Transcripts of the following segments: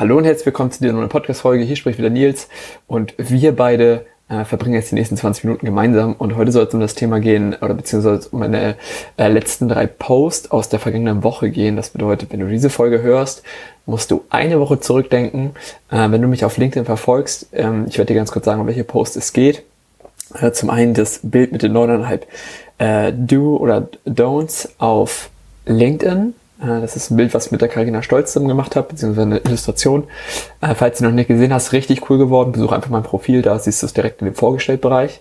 Hallo und herzlich willkommen zu dieser neuen Podcast-Folge. Hier spricht wieder Nils und wir beide äh, verbringen jetzt die nächsten 20 Minuten gemeinsam und heute soll es um das Thema gehen oder beziehungsweise um meine äh, letzten drei Posts aus der vergangenen Woche gehen. Das bedeutet, wenn du diese Folge hörst, musst du eine Woche zurückdenken. Äh, wenn du mich auf LinkedIn verfolgst, ähm, ich werde dir ganz kurz sagen, um welche Post es geht. Äh, zum einen das Bild mit den neuneinhalb äh, Do oder Don'ts auf LinkedIn das ist ein Bild, was ich mit der Carina Stolz gemacht habe, beziehungsweise eine Illustration. Äh, falls du noch nicht gesehen hast, richtig cool geworden. Besuch einfach mein Profil, da siehst du es direkt in dem Vorgestellt-Bereich.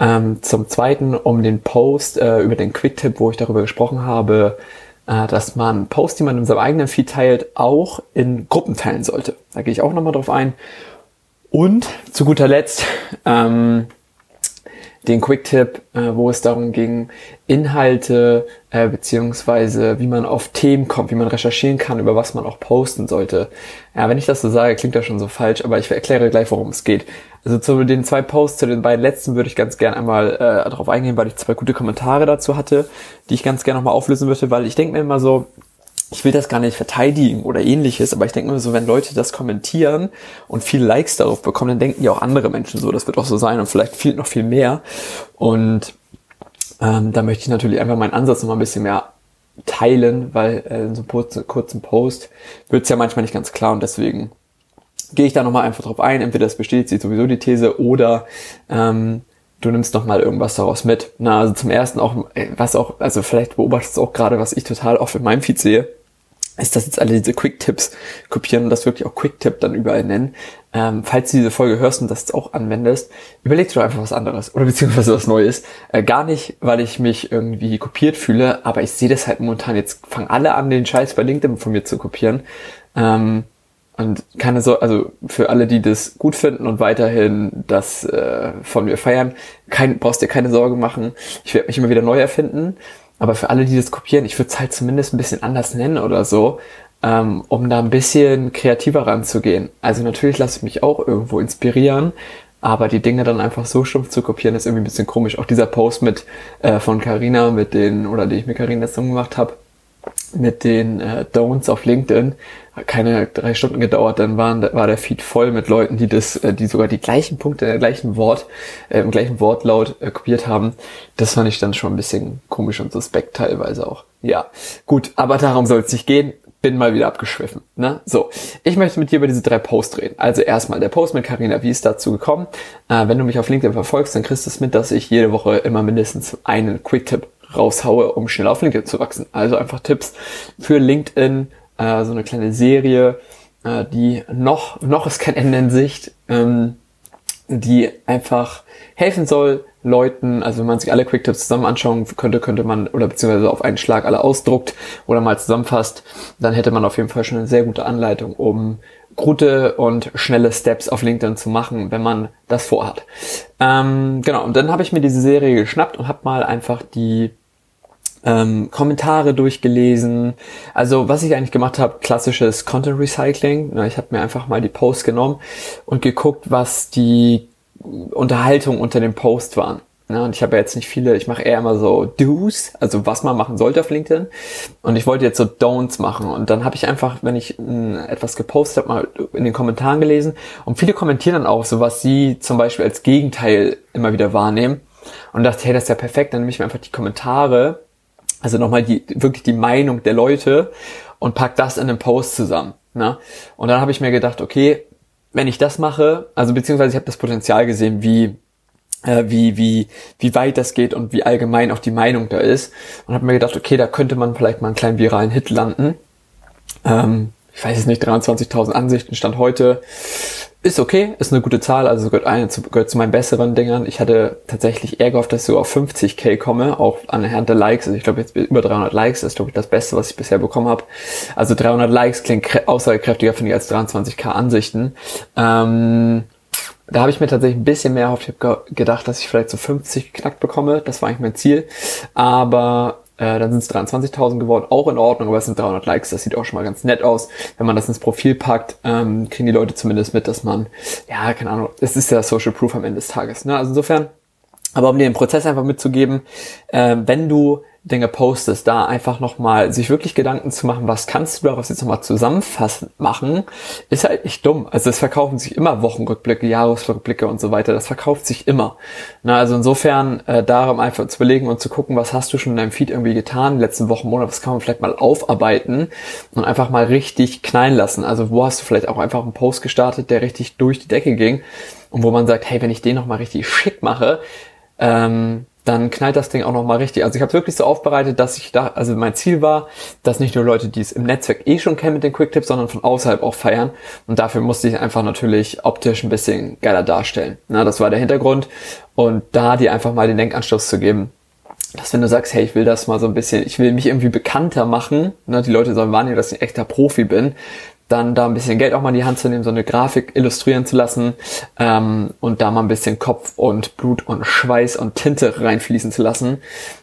Ähm, zum Zweiten um den Post äh, über den Quick-Tipp, wo ich darüber gesprochen habe, äh, dass man Posts, die man in seinem eigenen Feed teilt, auch in Gruppen teilen sollte. Da gehe ich auch nochmal drauf ein. Und zu guter Letzt ähm, den Quick-Tipp, äh, wo es darum ging, Inhalte äh, beziehungsweise wie man auf Themen kommt, wie man recherchieren kann, über was man auch posten sollte. Ja, wenn ich das so sage, klingt das schon so falsch, aber ich erkläre gleich, worum es geht. Also zu den zwei Posts, zu den beiden letzten würde ich ganz gerne einmal äh, darauf eingehen, weil ich zwei gute Kommentare dazu hatte, die ich ganz gerne nochmal auflösen würde, weil ich denke mir immer so, ich will das gar nicht verteidigen oder ähnliches, aber ich denke mir so, wenn Leute das kommentieren und viele Likes darauf bekommen, dann denken ja auch andere Menschen so, das wird auch so sein und vielleicht viel, noch viel mehr. Und ähm, da möchte ich natürlich einfach meinen Ansatz noch mal ein bisschen mehr teilen, weil äh, in so einem kurzen Post wird es ja manchmal nicht ganz klar und deswegen gehe ich da nochmal einfach drauf ein. Entweder das bestätigt sowieso die These oder ähm, du nimmst noch mal irgendwas daraus mit. Na, also zum ersten auch, äh, was auch, also vielleicht beobachtest du auch gerade, was ich total oft in meinem Feed sehe, ist, dass jetzt alle diese Quick-Tipps kopieren und das wirklich auch Quick-Tip dann überall nennen. Ähm, falls du diese Folge hörst und das jetzt auch anwendest, überleg dir doch einfach was anderes oder beziehungsweise was Neues. Äh, gar nicht, weil ich mich irgendwie kopiert fühle, aber ich sehe das halt momentan. Jetzt fangen alle an, den Scheiß bei LinkedIn von mir zu kopieren. Ähm, und keine so, also für alle, die das gut finden und weiterhin das äh, von mir feiern, kein, brauchst dir keine Sorge machen. Ich werde mich immer wieder neu erfinden. Aber für alle, die das kopieren, ich würde es halt zumindest ein bisschen anders nennen oder so, ähm, um da ein bisschen kreativer ranzugehen. Also natürlich lasse ich mich auch irgendwo inspirieren, aber die Dinge dann einfach so stumpf zu kopieren, ist irgendwie ein bisschen komisch. Auch dieser Post mit äh, von Carina, mit den, oder die ich mit Carina zusammen gemacht habe, mit den äh, Don'ts auf LinkedIn, keine drei Stunden gedauert, dann waren, war der Feed voll mit Leuten, die das, äh, die sogar die gleichen Punkte, der gleichen Wort, äh, im gleichen Wortlaut äh, kopiert haben. Das fand ich dann schon ein bisschen komisch und suspekt teilweise auch. Ja, gut, aber darum soll es nicht gehen. Bin mal wieder abgeschwiffen. Ne? So, ich möchte mit dir über diese drei Posts reden. Also erstmal der Post mit Carina, wie ist dazu gekommen? Äh, wenn du mich auf LinkedIn verfolgst, dann kriegst du es mit, dass ich jede Woche immer mindestens einen Quick-Tipp raushaue, um schnell auf LinkedIn zu wachsen. Also einfach Tipps für LinkedIn, äh, so eine kleine Serie, äh, die noch, noch ist kein Ende in Sicht, ähm, die einfach helfen soll, Leuten, also wenn man sich alle Quick-Tips zusammen anschauen könnte, könnte man, oder beziehungsweise auf einen Schlag alle ausdruckt oder mal zusammenfasst, dann hätte man auf jeden Fall schon eine sehr gute Anleitung, um gute und schnelle Steps auf LinkedIn zu machen, wenn man das vorhat. Ähm, genau, und dann habe ich mir diese Serie geschnappt und habe mal einfach die ähm, Kommentare durchgelesen. Also was ich eigentlich gemacht habe, klassisches Content Recycling. Ich habe mir einfach mal die Posts genommen und geguckt, was die Unterhaltung unter dem Post waren. Ja, und ich habe ja jetzt nicht viele, ich mache eher immer so Do's, also was man machen sollte auf LinkedIn. Und ich wollte jetzt so Don'ts machen. Und dann habe ich einfach, wenn ich mh, etwas gepostet habe, mal in den Kommentaren gelesen. Und viele kommentieren dann auch so, was sie zum Beispiel als Gegenteil immer wieder wahrnehmen. Und dachte, hey, das ist ja perfekt. Dann nehme ich mir einfach die Kommentare also nochmal die, wirklich die Meinung der Leute und pack das in einem Post zusammen. Ne? Und dann habe ich mir gedacht, okay, wenn ich das mache, also beziehungsweise ich habe das Potenzial gesehen, wie äh, wie wie wie weit das geht und wie allgemein auch die Meinung da ist und habe mir gedacht, okay, da könnte man vielleicht mal einen kleinen viralen Hit landen. Ähm, ich weiß es nicht, 23.000 Ansichten stand heute ist okay, ist eine gute Zahl, also gehört, eine, gehört zu meinen besseren Dingern. Ich hatte tatsächlich eher gehofft, dass ich so auf 50k komme, auch anhand der Likes. Also ich glaube jetzt über 300 Likes ist glaube ich das Beste, was ich bisher bekommen habe. Also 300 Likes klingt aussagekräftiger, finde ich, als 23k Ansichten. Ähm, da habe ich mir tatsächlich ein bisschen mehr erhofft. Ich habe gedacht, dass ich vielleicht so 50 geknackt bekomme. Das war eigentlich mein Ziel. Aber äh, dann sind es 23.000 geworden, auch in Ordnung, aber es sind 300 Likes, das sieht auch schon mal ganz nett aus. Wenn man das ins Profil packt, ähm, kriegen die Leute zumindest mit, dass man, ja, keine Ahnung, es ist ja Social Proof am Ende des Tages. Ne? Also insofern, aber um dir den Prozess einfach mitzugeben, äh, wenn du Dinge postest, da einfach nochmal sich wirklich Gedanken zu machen, was kannst du daraus jetzt nochmal zusammenfassend machen, ist halt nicht dumm. Also es verkaufen sich immer Wochenrückblicke, Jahresrückblicke und so weiter. Das verkauft sich immer. Na, also insofern äh, darum einfach zu überlegen und zu gucken, was hast du schon in deinem Feed irgendwie getan, letzten Wochen, Monat, was kann man vielleicht mal aufarbeiten und einfach mal richtig knallen lassen. Also wo hast du vielleicht auch einfach einen Post gestartet, der richtig durch die Decke ging und wo man sagt, hey, wenn ich den nochmal richtig schick mache, ähm, dann knallt das Ding auch nochmal richtig. Also ich habe wirklich so aufbereitet, dass ich da, also mein Ziel war, dass nicht nur Leute, die es im Netzwerk eh schon kennen mit den Quicktips, sondern von außerhalb auch feiern. Und dafür musste ich einfach natürlich optisch ein bisschen geiler darstellen. Na, das war der Hintergrund. Und da dir einfach mal den Denkanstoß zu geben, dass wenn du sagst, hey, ich will das mal so ein bisschen, ich will mich irgendwie bekannter machen, ne, die Leute sollen wahrnehmen, dass ich ein echter Profi bin, dann da ein bisschen Geld auch mal in die Hand zu nehmen, so eine Grafik illustrieren zu lassen ähm, und da mal ein bisschen Kopf und Blut und Schweiß und Tinte reinfließen zu lassen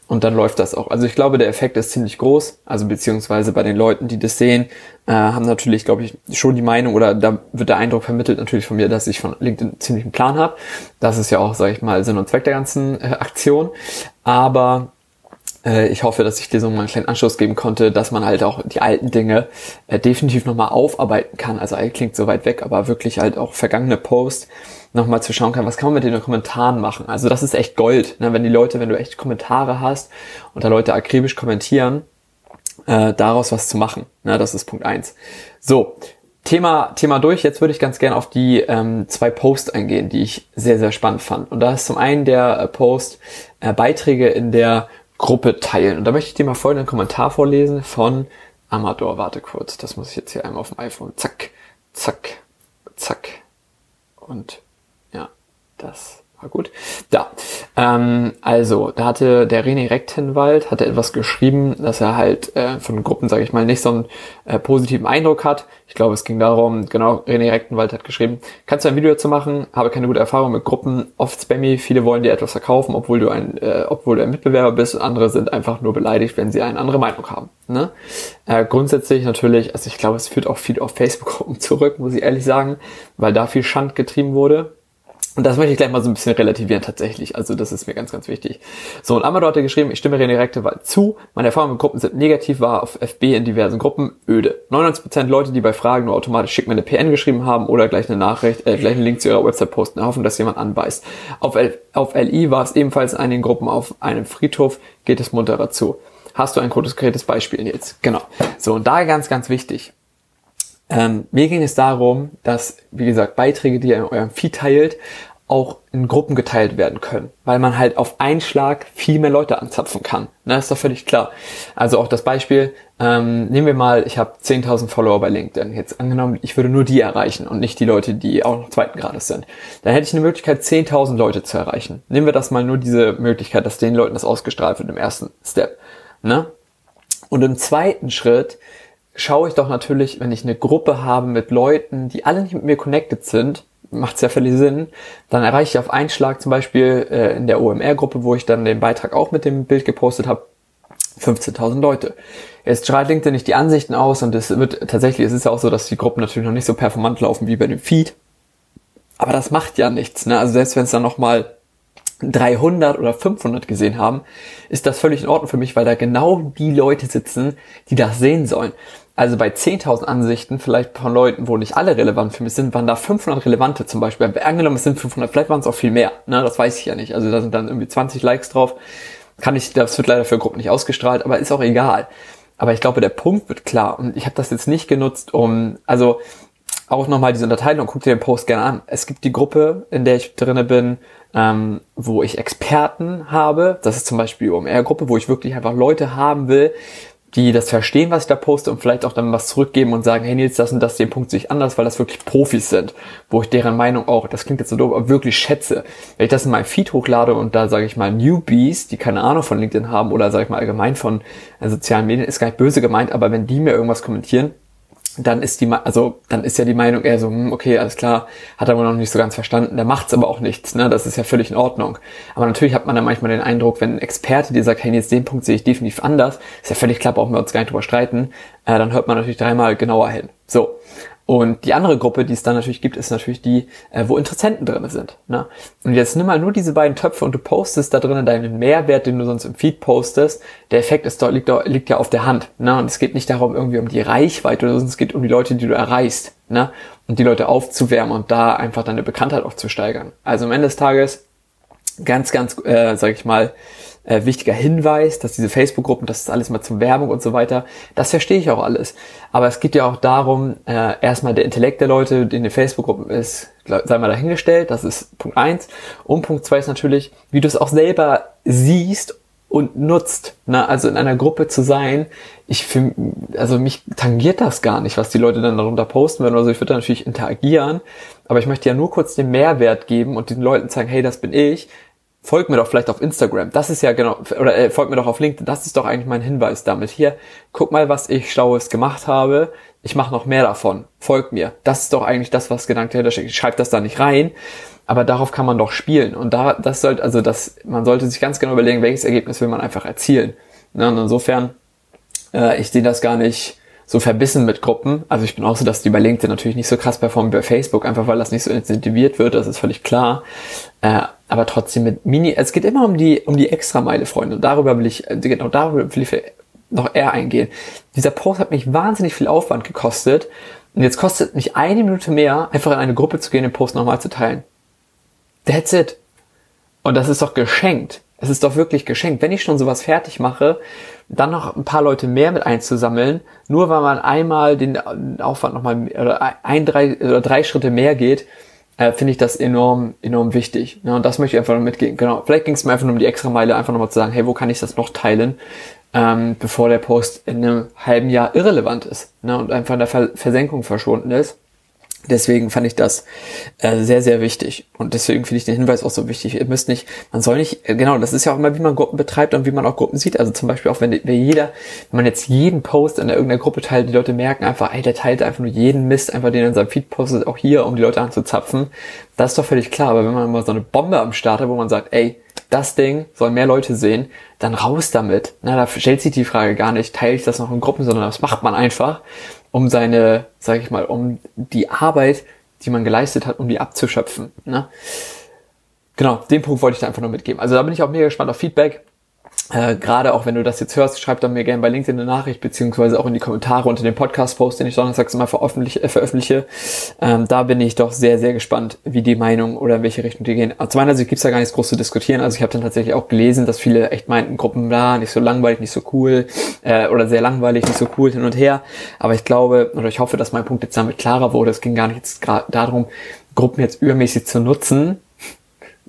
und dann läuft das auch. Also ich glaube, der Effekt ist ziemlich groß, also beziehungsweise bei den Leuten, die das sehen, äh, haben natürlich, glaube ich, schon die Meinung oder da wird der Eindruck vermittelt natürlich von mir, dass ich von LinkedIn ziemlich einen Plan habe. Das ist ja auch, sage ich mal, Sinn und Zweck der ganzen äh, Aktion, aber ich hoffe, dass ich dir so mal einen kleinen Anschluss geben konnte, dass man halt auch die alten Dinge äh, definitiv nochmal aufarbeiten kann. Also alt klingt so weit weg, aber wirklich halt auch vergangene Posts nochmal zu schauen kann, was kann man mit den Kommentaren machen. Also das ist echt Gold, ne? wenn die Leute, wenn du echt Kommentare hast und da Leute akribisch kommentieren, äh, daraus was zu machen. Ne? Das ist Punkt eins. So, Thema, Thema durch. Jetzt würde ich ganz gerne auf die ähm, zwei Posts eingehen, die ich sehr, sehr spannend fand. Und da ist zum einen der äh, Post äh, Beiträge in der Gruppe teilen. Und da möchte ich dir mal folgenden Kommentar vorlesen von Amador. Warte kurz, das muss ich jetzt hier einmal auf dem iPhone. Zack, zack, zack. Und ja, das war gut. Da. Ähm, also, da hatte der René Rechtenwald hatte etwas geschrieben, dass er halt äh, von Gruppen, sage ich mal, nicht so einen äh, positiven Eindruck hat. Ich glaube, es ging darum, genau, René Rechtenwald hat geschrieben, kannst du ein Video dazu machen, habe keine gute Erfahrung mit Gruppen, oft spammy, viele wollen dir etwas verkaufen, obwohl du ein, äh, obwohl du ein Mitbewerber bist andere sind einfach nur beleidigt, wenn sie eine andere Meinung haben. Ne? Äh, grundsätzlich natürlich, also ich glaube, es führt auch viel auf Facebook-Gruppen zurück, muss ich ehrlich sagen, weil da viel Schand getrieben wurde und das möchte ich gleich mal so ein bisschen relativieren tatsächlich. Also das ist mir ganz, ganz wichtig. So, und Amador hat geschrieben, ich stimme René Rektewald zu. Meine Erfahrungen mit Gruppen sind negativ, war auf FB in diversen Gruppen öde. 99% Leute, die bei Fragen nur automatisch schick mir eine PN geschrieben haben oder gleich eine Nachricht, äh, gleich einen Link zu ihrer Website posten, hoffen, dass jemand anbeißt. Auf, L auf LI war es ebenfalls in einigen Gruppen auf einem Friedhof, geht es munterer zu. Hast du ein konkretes Beispiel, Nils? Genau. So, und da ganz, ganz wichtig. Ähm, mir ging es darum, dass, wie gesagt, Beiträge, die ihr in eurem Feed teilt, auch in Gruppen geteilt werden können, weil man halt auf einen Schlag viel mehr Leute anzapfen kann. Ne, ist doch völlig klar. Also auch das Beispiel, ähm, nehmen wir mal, ich habe 10.000 Follower bei LinkedIn. Jetzt angenommen, ich würde nur die erreichen und nicht die Leute, die auch noch zweiten Grades sind. Dann hätte ich eine Möglichkeit, 10.000 Leute zu erreichen. Nehmen wir das mal nur diese Möglichkeit, dass den Leuten das ausgestrahlt wird im ersten Step. Ne? Und im zweiten Schritt schaue ich doch natürlich, wenn ich eine Gruppe habe mit Leuten, die alle nicht mit mir connected sind, macht sehr völlig Sinn, dann erreiche ich auf einen Schlag zum Beispiel äh, in der OMR-Gruppe, wo ich dann den Beitrag auch mit dem Bild gepostet habe, 15.000 Leute. Jetzt strahlt LinkedIn nicht die Ansichten aus und es wird tatsächlich, es ist ja auch so, dass die Gruppen natürlich noch nicht so performant laufen wie bei dem Feed. Aber das macht ja nichts. Ne? Also selbst wenn es dann nochmal 300 oder 500 gesehen haben, ist das völlig in Ordnung für mich, weil da genau die Leute sitzen, die das sehen sollen. Also bei 10.000 Ansichten, vielleicht von Leuten, wo nicht alle relevant für mich sind, waren da 500 relevante zum Beispiel. Angenommen, es sind 500, vielleicht waren es auch viel mehr. Ne? Das weiß ich ja nicht. Also da sind dann irgendwie 20 Likes drauf. Kann ich, das wird leider für Gruppen nicht ausgestrahlt, aber ist auch egal. Aber ich glaube, der Punkt wird klar. Und ich habe das jetzt nicht genutzt, um, also auch nochmal diese Unterteilung, guck dir den Post gerne an. Es gibt die Gruppe, in der ich drinne bin, ähm, wo ich Experten habe. Das ist zum Beispiel die OMR-Gruppe, wo ich wirklich einfach Leute haben will, die das verstehen, was ich da poste und vielleicht auch dann was zurückgeben und sagen, hey Nils, das und das, den Punkt sehe ich anders, weil das wirklich Profis sind, wo ich deren Meinung auch, das klingt jetzt so doof, aber wirklich schätze. Wenn ich das in meinem Feed hochlade und da sage ich mal Newbies, die keine Ahnung von LinkedIn haben oder sage ich mal allgemein von äh, sozialen Medien, ist gar nicht böse gemeint, aber wenn die mir irgendwas kommentieren, dann ist die, also dann ist ja die Meinung eher so, hm, okay, alles klar, hat er wohl noch nicht so ganz verstanden, der macht's aber auch nichts, ne? Das ist ja völlig in Ordnung. Aber natürlich hat man dann manchmal den Eindruck, wenn ein Experte dir sagt, hey, jetzt den Punkt sehe ich definitiv anders, ist ja völlig klar, brauchen wir uns gar nicht drüber streiten, äh, dann hört man natürlich dreimal genauer hin. So. Und die andere Gruppe, die es dann natürlich gibt, ist natürlich die, äh, wo Interessenten drin sind. Ne? Und jetzt nimm mal nur diese beiden Töpfe und du postest da drinnen deinen Mehrwert, den du sonst im Feed postest. Der Effekt ist dort, liegt, liegt ja auf der Hand. Ne? Und es geht nicht darum, irgendwie um die Reichweite oder sonst es geht um die Leute, die du erreichst. Ne? Und die Leute aufzuwärmen und da einfach deine Bekanntheit auch zu steigern. Also am Ende des Tages ganz, ganz, äh, sag ich mal, äh, wichtiger Hinweis, dass diese Facebook-Gruppen, das ist alles mal zum Werbung und so weiter, das verstehe ich auch alles. Aber es geht ja auch darum, äh, erstmal der Intellekt der Leute, die in den Facebook-Gruppen ist, sei mal dahingestellt, das ist Punkt eins. Und Punkt zwei ist natürlich, wie du es auch selber siehst und nutzt. Ne? Also in einer Gruppe zu sein, ich finde, also mich tangiert das gar nicht, was die Leute dann darunter posten werden. Also ich würde natürlich interagieren, aber ich möchte ja nur kurz den Mehrwert geben und den Leuten zeigen, hey, das bin ich folgt mir doch vielleicht auf Instagram. Das ist ja genau, oder äh, folgt mir doch auf LinkedIn. Das ist doch eigentlich mein Hinweis damit. Hier, guck mal, was ich Schlaues gemacht habe. Ich mache noch mehr davon. Folgt mir. Das ist doch eigentlich das, was Gedanke dahinter steckt. Ich schreibe das da nicht rein, aber darauf kann man doch spielen. Und da, das sollte, also das, man sollte sich ganz genau überlegen, welches Ergebnis will man einfach erzielen. Ne? Und insofern, äh, ich sehe das gar nicht so verbissen mit Gruppen. Also ich bin auch so, dass die bei LinkedIn natürlich nicht so krass performen wie bei Facebook, einfach weil das nicht so incentiviert wird, das ist völlig klar. Äh, aber trotzdem mit Mini, es geht immer um die, um die Extrameile, Freunde. Und darüber will ich, äh, genau darüber will ich noch eher eingehen. Dieser Post hat mich wahnsinnig viel Aufwand gekostet. Und jetzt kostet mich eine Minute mehr, einfach in eine Gruppe zu gehen, den Post nochmal zu teilen. That's it. Und das ist doch geschenkt. Es ist doch wirklich geschenkt. Wenn ich schon sowas fertig mache, dann noch ein paar Leute mehr mit einzusammeln, nur weil man einmal den Aufwand nochmal oder ein, drei oder drei Schritte mehr geht, äh, finde ich das enorm, enorm wichtig. Ja, und das möchte ich einfach noch mitgehen. Genau. Vielleicht ging es mir einfach nur um die extra Meile, einfach nochmal zu sagen, hey, wo kann ich das noch teilen, ähm, bevor der Post in einem halben Jahr irrelevant ist ne, und einfach in der Versenkung verschwunden ist. Deswegen fand ich das äh, sehr, sehr wichtig. Und deswegen finde ich den Hinweis auch so wichtig. Ihr müsst nicht, man soll nicht, äh, genau, das ist ja auch immer, wie man Gruppen betreibt und wie man auch Gruppen sieht. Also zum Beispiel auch, wenn, wenn jeder, wenn man jetzt jeden Post in irgendeiner Gruppe teilt, die Leute merken einfach, ey, der teilt einfach nur jeden Mist, einfach den in seinem Feed postet, auch hier, um die Leute anzuzapfen. Das ist doch völlig klar. Aber wenn man mal so eine Bombe am Start hat, wo man sagt, ey, das Ding soll mehr Leute sehen, dann raus damit. Na, da stellt sich die Frage gar nicht, teile ich das noch in Gruppen, sondern das macht man einfach um seine, sag ich mal, um die Arbeit, die man geleistet hat, um die abzuschöpfen. Ne? Genau, den Punkt wollte ich da einfach nur mitgeben. Also da bin ich auch mega gespannt auf Feedback. Äh, Gerade auch wenn du das jetzt hörst, schreib dann mir gerne bei LinkedIn eine Nachricht, beziehungsweise auch in die Kommentare unter dem Podcast-Post, den ich donnerstags immer veröffentliche. Äh, veröffentliche. Ähm, da bin ich doch sehr, sehr gespannt, wie die Meinung oder in welche Richtung die gehen. Aus meiner Sicht gibt's da gar nichts groß zu diskutieren. Also ich habe dann tatsächlich auch gelesen, dass viele echt meinten, Gruppen, da nicht so langweilig, nicht so cool äh, oder sehr langweilig, nicht so cool hin und her. Aber ich glaube oder ich hoffe, dass mein Punkt jetzt damit klarer wurde. Es ging gar nicht jetzt darum, Gruppen jetzt übermäßig zu nutzen,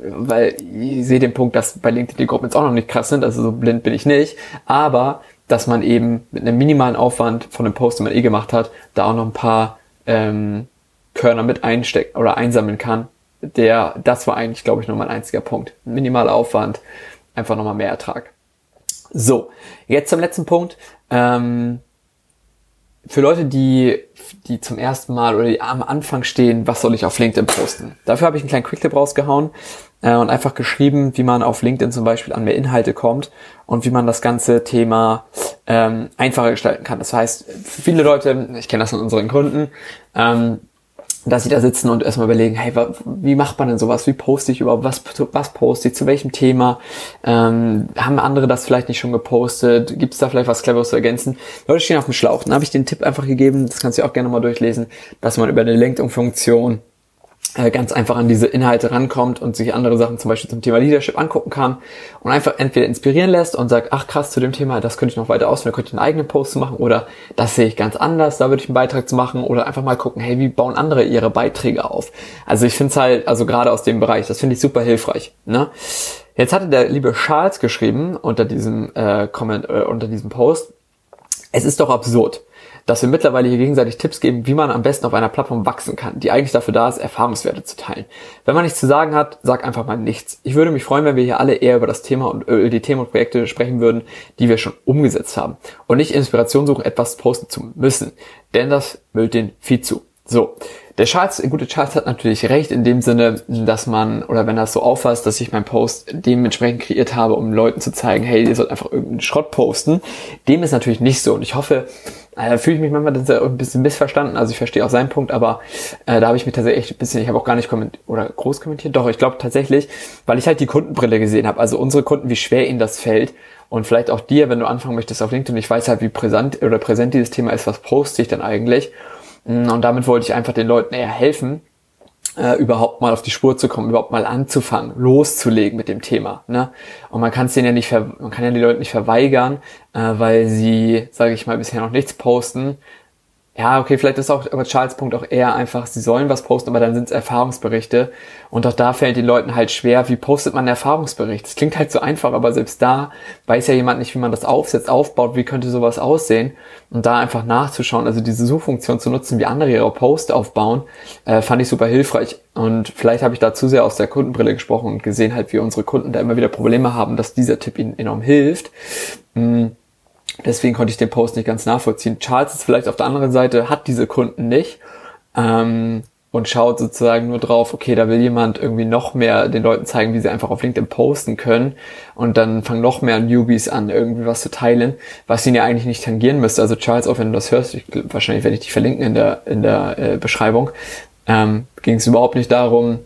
weil ich sehe den Punkt, dass bei LinkedIn die Gruppen jetzt auch noch nicht krass sind, also so blind bin ich nicht, aber dass man eben mit einem minimalen Aufwand von dem Post, den man eh gemacht hat, da auch noch ein paar ähm, Körner mit einstecken oder einsammeln kann. Der, das war eigentlich, glaube ich, noch mein einziger Punkt. Minimaler Aufwand, einfach nochmal mehr Ertrag. So, jetzt zum letzten Punkt. Ähm, für Leute, die, die zum ersten Mal oder die am Anfang stehen, was soll ich auf LinkedIn posten? Dafür habe ich einen kleinen Quicktip rausgehauen äh, und einfach geschrieben, wie man auf LinkedIn zum Beispiel an mehr Inhalte kommt und wie man das ganze Thema ähm, einfacher gestalten kann. Das heißt, viele Leute, ich kenne das von unseren Kunden, ähm, dass sie da sitzen und erstmal überlegen, hey, wie macht man denn sowas? Wie poste ich überhaupt? Was, was poste ich? Zu welchem Thema? Ähm, haben andere das vielleicht nicht schon gepostet? Gibt es da vielleicht was Cleveres zu ergänzen? Leute stehen auf dem Schlauch. Dann habe ich den Tipp einfach gegeben, das kannst du auch gerne mal durchlesen, dass man über eine LinkedIn-Funktion ganz einfach an diese Inhalte rankommt und sich andere Sachen zum Beispiel zum Thema Leadership angucken kann und einfach entweder inspirieren lässt und sagt, ach krass, zu dem Thema, das könnte ich noch weiter ausführen, da könnte ich einen eigenen Post machen oder das sehe ich ganz anders, da würde ich einen Beitrag zu machen oder einfach mal gucken, hey, wie bauen andere ihre Beiträge auf? Also ich finde es halt, also gerade aus dem Bereich, das finde ich super hilfreich. Ne? Jetzt hatte der liebe Charles geschrieben unter diesem äh, Comment, äh, unter diesem Post, es ist doch absurd dass wir mittlerweile hier gegenseitig Tipps geben, wie man am besten auf einer Plattform wachsen kann, die eigentlich dafür da ist, Erfahrungswerte zu teilen. Wenn man nichts zu sagen hat, sag einfach mal nichts. Ich würde mich freuen, wenn wir hier alle eher über das Thema und über die Themen und Projekte sprechen würden, die wir schon umgesetzt haben und nicht Inspiration suchen, etwas posten zu müssen, denn das müllt den Feed zu. So, der Charles, gute Charles hat natürlich recht in dem Sinne, dass man, oder wenn das so auffasst, dass ich meinen Post dementsprechend kreiert habe, um Leuten zu zeigen, hey, ihr sollt einfach irgendeinen Schrott posten. Dem ist natürlich nicht so. Und ich hoffe, äh, fühle ich mich manchmal ein bisschen missverstanden. Also ich verstehe auch seinen Punkt, aber äh, da habe ich mich tatsächlich echt ein bisschen, ich habe auch gar nicht kommentiert oder groß kommentiert. Doch, ich glaube tatsächlich, weil ich halt die Kundenbrille gesehen habe. Also unsere Kunden, wie schwer ihnen das fällt. Und vielleicht auch dir, wenn du anfangen möchtest auf LinkedIn. Ich weiß halt, wie präsent oder präsent dieses Thema ist, was poste ich denn eigentlich? Mm, und damit wollte ich einfach den Leuten eher helfen, äh, überhaupt mal auf die Spur zu kommen, überhaupt mal anzufangen, loszulegen mit dem Thema. Ne? Und man kann es denen ja nicht, man kann ja die Leute nicht verweigern, äh, weil sie, sage ich mal, bisher noch nichts posten, ja, okay, vielleicht ist auch aber Charles Punkt auch eher einfach, sie sollen was posten, aber dann sind es Erfahrungsberichte. Und auch da fällt den Leuten halt schwer, wie postet man einen Erfahrungsbericht? Das klingt halt so einfach, aber selbst da weiß ja jemand nicht, wie man das aufsetzt, aufbaut, wie könnte sowas aussehen. Und da einfach nachzuschauen, also diese Suchfunktion zu nutzen, wie andere ihre Post aufbauen, äh, fand ich super hilfreich. Und vielleicht habe ich da zu sehr aus der Kundenbrille gesprochen und gesehen halt, wie unsere Kunden da immer wieder Probleme haben, dass dieser Tipp ihnen enorm hilft. Mhm Deswegen konnte ich den Post nicht ganz nachvollziehen. Charles ist vielleicht auf der anderen Seite, hat diese Kunden nicht ähm, und schaut sozusagen nur drauf, okay, da will jemand irgendwie noch mehr den Leuten zeigen, wie sie einfach auf LinkedIn posten können und dann fangen noch mehr Newbies an, irgendwie was zu teilen, was ihn ja eigentlich nicht tangieren müsste. Also Charles, auch wenn du das hörst, ich, wahrscheinlich werde ich dich verlinken in der, in der äh, Beschreibung, ähm, ging es überhaupt nicht darum,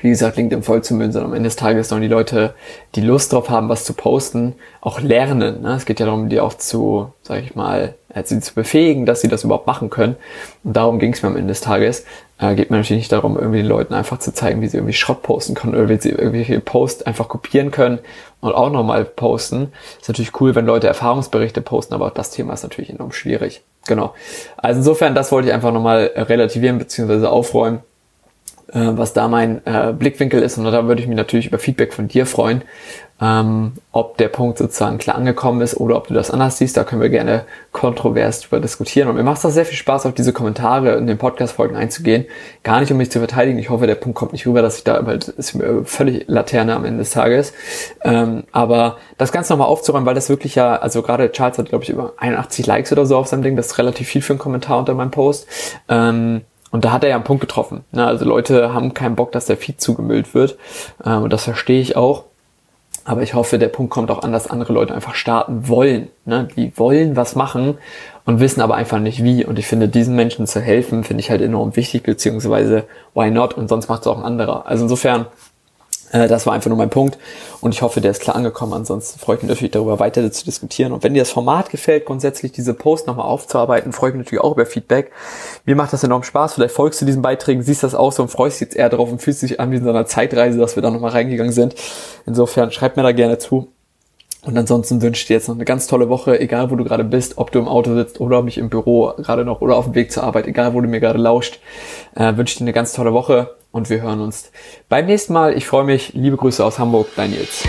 wie gesagt, LinkedIn voll zu müllen, sondern am Ende des Tages sollen die Leute, die Lust drauf haben, was zu posten, auch lernen. Ne? Es geht ja darum, die auch zu, sag ich mal, äh, sie zu befähigen, dass sie das überhaupt machen können. Und darum ging es mir am Ende des Tages. Äh, geht mir natürlich nicht darum, irgendwie den Leuten einfach zu zeigen, wie sie irgendwie Schrott posten können oder wie sie irgendwelche Posts einfach kopieren können und auch nochmal posten. Ist natürlich cool, wenn Leute Erfahrungsberichte posten, aber das Thema ist natürlich enorm schwierig. Genau. Also insofern, das wollte ich einfach nochmal relativieren bzw. aufräumen was da mein äh, Blickwinkel ist. Und da würde ich mich natürlich über Feedback von dir freuen, ähm, ob der Punkt sozusagen klar angekommen ist oder ob du das anders siehst. Da können wir gerne kontrovers drüber diskutieren. Und mir macht es sehr viel Spaß, auf diese Kommentare in den Podcast-Folgen einzugehen. Gar nicht, um mich zu verteidigen. Ich hoffe, der Punkt kommt nicht rüber, dass ich da, weil ist mir völlig Laterne am Ende des Tages. Ähm, aber das Ganze nochmal aufzuräumen, weil das wirklich ja, also gerade Charles hat, glaube ich, über 81 Likes oder so auf seinem Ding. Das ist relativ viel für einen Kommentar unter meinem Post. Ähm, und da hat er ja einen Punkt getroffen. Ne? Also Leute haben keinen Bock, dass der Feed zugemüllt wird. Ähm, und das verstehe ich auch. Aber ich hoffe, der Punkt kommt auch an, dass andere Leute einfach starten wollen. Ne? Die wollen was machen und wissen aber einfach nicht wie. Und ich finde, diesen Menschen zu helfen, finde ich halt enorm wichtig, beziehungsweise why not? Und sonst macht es auch ein anderer. Also insofern äh, das war einfach nur mein Punkt und ich hoffe, der ist klar angekommen. Ansonsten freue ich mich natürlich darüber, weiter zu diskutieren. Und wenn dir das Format gefällt, grundsätzlich diese Post nochmal aufzuarbeiten, freue ich mich natürlich auch über Feedback. Mir macht das enorm Spaß. Vielleicht folgst du diesen Beiträgen, siehst das aus und freust dich jetzt eher drauf und fühlst dich an wie in so einer Zeitreise, dass wir da nochmal reingegangen sind. Insofern schreib mir da gerne zu. Und ansonsten wünsche ich dir jetzt noch eine ganz tolle Woche, egal wo du gerade bist, ob du im Auto sitzt oder mich im Büro gerade noch oder auf dem Weg zur Arbeit, egal wo du mir gerade lauscht, äh, wünsche ich dir eine ganz tolle Woche und wir hören uns beim nächsten Mal. Ich freue mich. Liebe Grüße aus Hamburg, dein Nils.